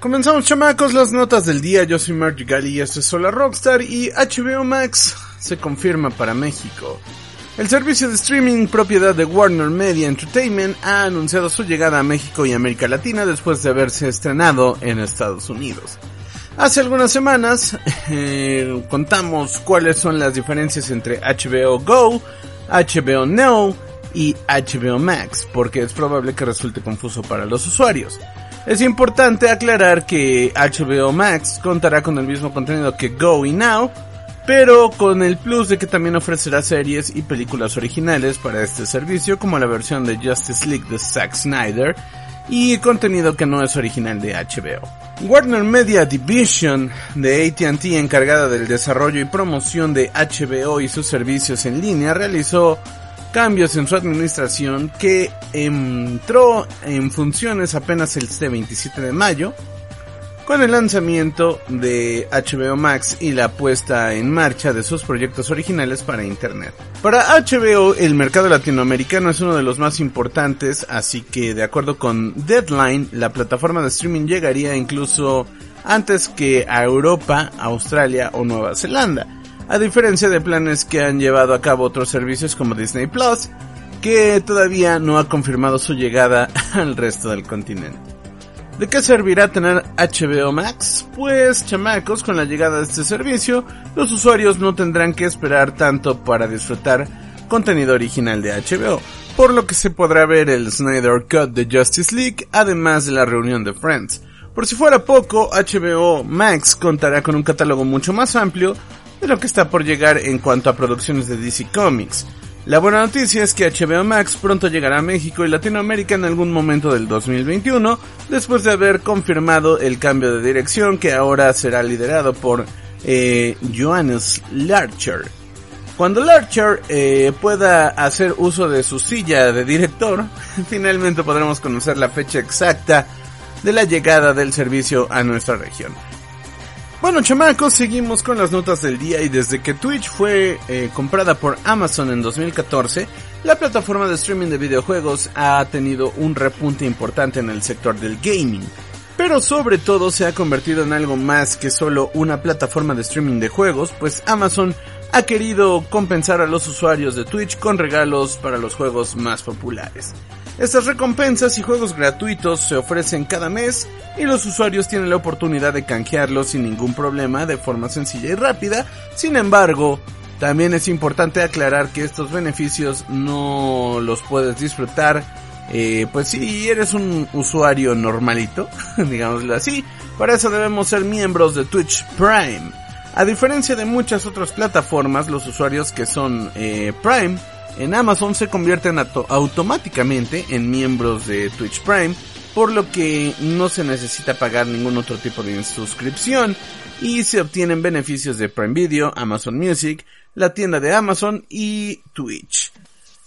Comenzamos chamacos las notas del día, yo soy Mark Gali y es Solar Rockstar y HBO Max se confirma para México. El servicio de streaming propiedad de Warner Media Entertainment ha anunciado su llegada a México y América Latina después de haberse estrenado en Estados Unidos. Hace algunas semanas eh, contamos cuáles son las diferencias entre HBO Go, HBO Now y HBO Max, porque es probable que resulte confuso para los usuarios. Es importante aclarar que HBO Max contará con el mismo contenido que Go y Now, pero con el plus de que también ofrecerá series y películas originales para este servicio, como la versión de Justice League de Zack Snyder, y contenido que no es original de HBO. Warner Media Division de ATT, encargada del desarrollo y promoción de HBO y sus servicios en línea, realizó cambios en su administración que entró en funciones apenas el 27 de mayo con el lanzamiento de HBO Max y la puesta en marcha de sus proyectos originales para Internet. Para HBO, el mercado latinoamericano es uno de los más importantes, así que de acuerdo con Deadline, la plataforma de streaming llegaría incluso antes que a Europa, Australia o Nueva Zelanda, a diferencia de planes que han llevado a cabo otros servicios como Disney Plus, que todavía no ha confirmado su llegada al resto del continente. ¿De qué servirá tener HBO Max? Pues chamacos, con la llegada de este servicio, los usuarios no tendrán que esperar tanto para disfrutar contenido original de HBO, por lo que se podrá ver el Snyder Cut de Justice League, además de la reunión de Friends. Por si fuera poco, HBO Max contará con un catálogo mucho más amplio de lo que está por llegar en cuanto a producciones de DC Comics. La buena noticia es que HBO Max pronto llegará a México y Latinoamérica en algún momento del 2021, después de haber confirmado el cambio de dirección que ahora será liderado por eh, Johannes Larcher. Cuando Larcher eh, pueda hacer uso de su silla de director, finalmente podremos conocer la fecha exacta de la llegada del servicio a nuestra región. Bueno, chamacos, seguimos con las notas del día y desde que Twitch fue eh, comprada por Amazon en 2014, la plataforma de streaming de videojuegos ha tenido un repunte importante en el sector del gaming. Pero sobre todo se ha convertido en algo más que solo una plataforma de streaming de juegos, pues Amazon ha querido compensar a los usuarios de Twitch con regalos para los juegos más populares. Estas recompensas y juegos gratuitos se ofrecen cada mes y los usuarios tienen la oportunidad de canjearlos sin ningún problema de forma sencilla y rápida. Sin embargo, también es importante aclarar que estos beneficios no los puedes disfrutar eh, pues si eres un usuario normalito, digámoslo así, para eso debemos ser miembros de Twitch Prime. A diferencia de muchas otras plataformas, los usuarios que son eh, Prime en Amazon se convierten automáticamente en miembros de Twitch Prime, por lo que no se necesita pagar ningún otro tipo de suscripción y se obtienen beneficios de Prime Video, Amazon Music, la tienda de Amazon y Twitch.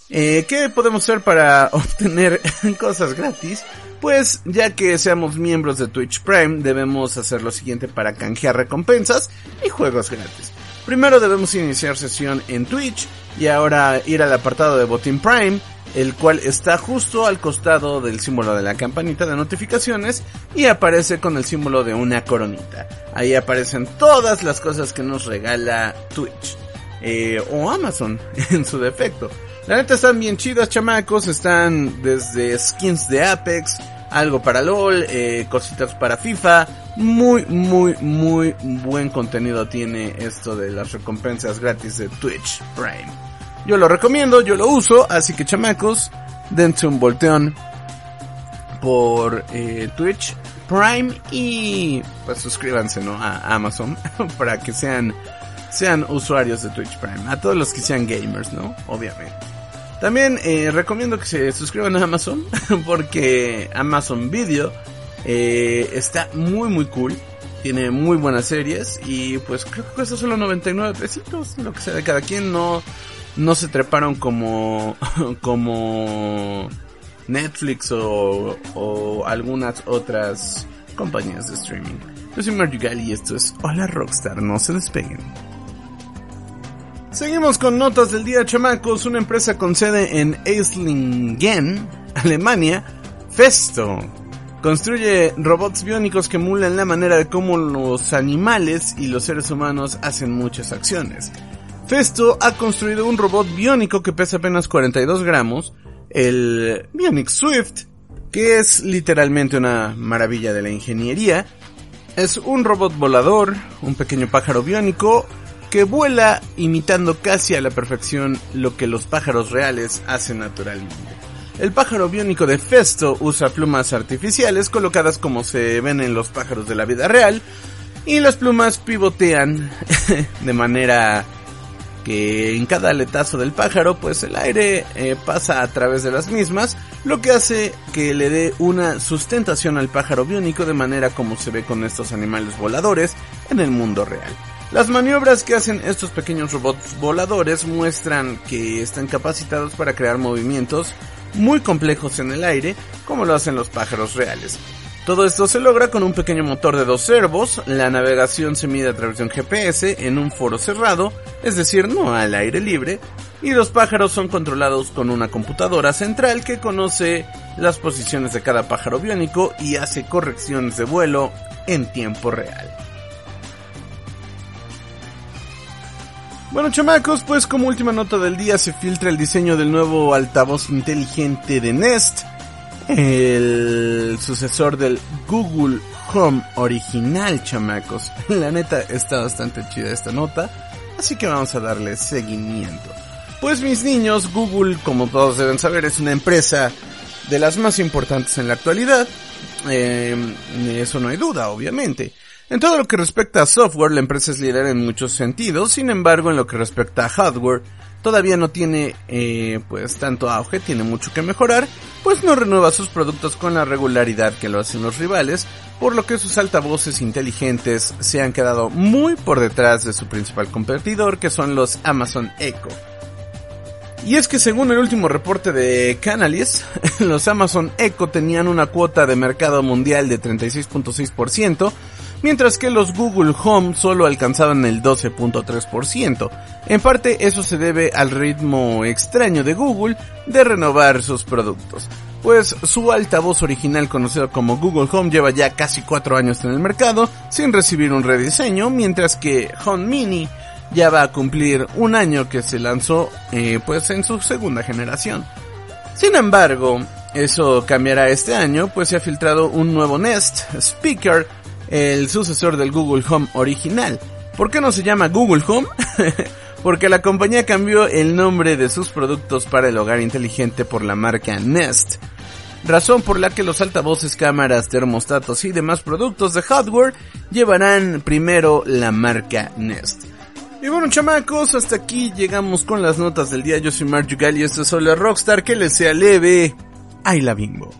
Eh, ¿Qué podemos hacer para obtener cosas gratis? Pues ya que seamos miembros de Twitch Prime, debemos hacer lo siguiente para canjear recompensas y juegos gratis. Primero debemos iniciar sesión en Twitch y ahora ir al apartado de Botín Prime, el cual está justo al costado del símbolo de la campanita de notificaciones y aparece con el símbolo de una coronita. Ahí aparecen todas las cosas que nos regala Twitch eh, o Amazon en su defecto. La neta están bien chidas, chamacos. Están desde skins de Apex, algo para LOL, eh, cositas para FIFA. Muy, muy, muy buen contenido tiene esto de las recompensas gratis de Twitch Prime. Yo lo recomiendo, yo lo uso, así que chamacos, dense un volteón por eh, Twitch Prime y pues suscríbanse ¿no? a Amazon para que sean sean usuarios de Twitch Prime. A todos los que sean gamers, ¿no? Obviamente. También eh, recomiendo que se suscriban a Amazon porque Amazon Video eh, está muy muy cool. Tiene muy buenas series y pues creo que cuesta solo 99 pesitos, lo que sea de cada quien. No, no se treparon como, como Netflix o, o algunas otras compañías de streaming. Yo soy Mario y esto es Hola Rockstar, no se despeguen. Seguimos con notas del día, chamacos. Una empresa con sede en Eislingen, Alemania, Festo, Construye robots biónicos que emulan la manera de cómo los animales y los seres humanos hacen muchas acciones. Festo ha construido un robot biónico que pesa apenas 42 gramos, el Bionic Swift, que es literalmente una maravilla de la ingeniería. Es un robot volador, un pequeño pájaro biónico que vuela imitando casi a la perfección lo que los pájaros reales hacen naturalmente. El pájaro biónico de Festo usa plumas artificiales colocadas como se ven en los pájaros de la vida real y las plumas pivotean de manera que en cada aletazo del pájaro pues el aire eh, pasa a través de las mismas, lo que hace que le dé una sustentación al pájaro biónico de manera como se ve con estos animales voladores en el mundo real. Las maniobras que hacen estos pequeños robots voladores muestran que están capacitados para crear movimientos muy complejos en el aire, como lo hacen los pájaros reales. Todo esto se logra con un pequeño motor de dos servos, la navegación se mide a través de un GPS en un foro cerrado, es decir, no al aire libre, y los pájaros son controlados con una computadora central que conoce las posiciones de cada pájaro biónico y hace correcciones de vuelo en tiempo real. Bueno, chamacos, pues como última nota del día se filtra el diseño del nuevo altavoz inteligente de Nest, el sucesor del Google Home original, chamacos. La neta está bastante chida esta nota, así que vamos a darle seguimiento. Pues mis niños, Google, como todos deben saber, es una empresa de las más importantes en la actualidad. Eh, eso no hay duda, obviamente. En todo lo que respecta a software, la empresa es líder en muchos sentidos, sin embargo, en lo que respecta a hardware, todavía no tiene eh, pues tanto auge, tiene mucho que mejorar, pues no renueva sus productos con la regularidad que lo hacen los rivales, por lo que sus altavoces inteligentes se han quedado muy por detrás de su principal competidor, que son los Amazon Echo. Y es que según el último reporte de Canalys, los Amazon Echo tenían una cuota de mercado mundial de 36.6%, mientras que los Google Home solo alcanzaban el 12.3%. En parte eso se debe al ritmo extraño de Google de renovar sus productos, pues su altavoz original conocido como Google Home lleva ya casi 4 años en el mercado sin recibir un rediseño, mientras que Home Mini ya va a cumplir un año que se lanzó eh, pues en su segunda generación. Sin embargo, eso cambiará este año, pues se ha filtrado un nuevo Nest Speaker el sucesor del Google Home original. ¿Por qué no se llama Google Home? Porque la compañía cambió el nombre de sus productos para el hogar inteligente por la marca Nest. Razón por la que los altavoces, cámaras, termostatos y demás productos de hardware llevarán primero la marca Nest. Y bueno chamacos, hasta aquí llegamos con las notas del día. Yo soy Mark Yugal y esto es solo Rockstar. Que les sea leve. ¡Ay la bimbo!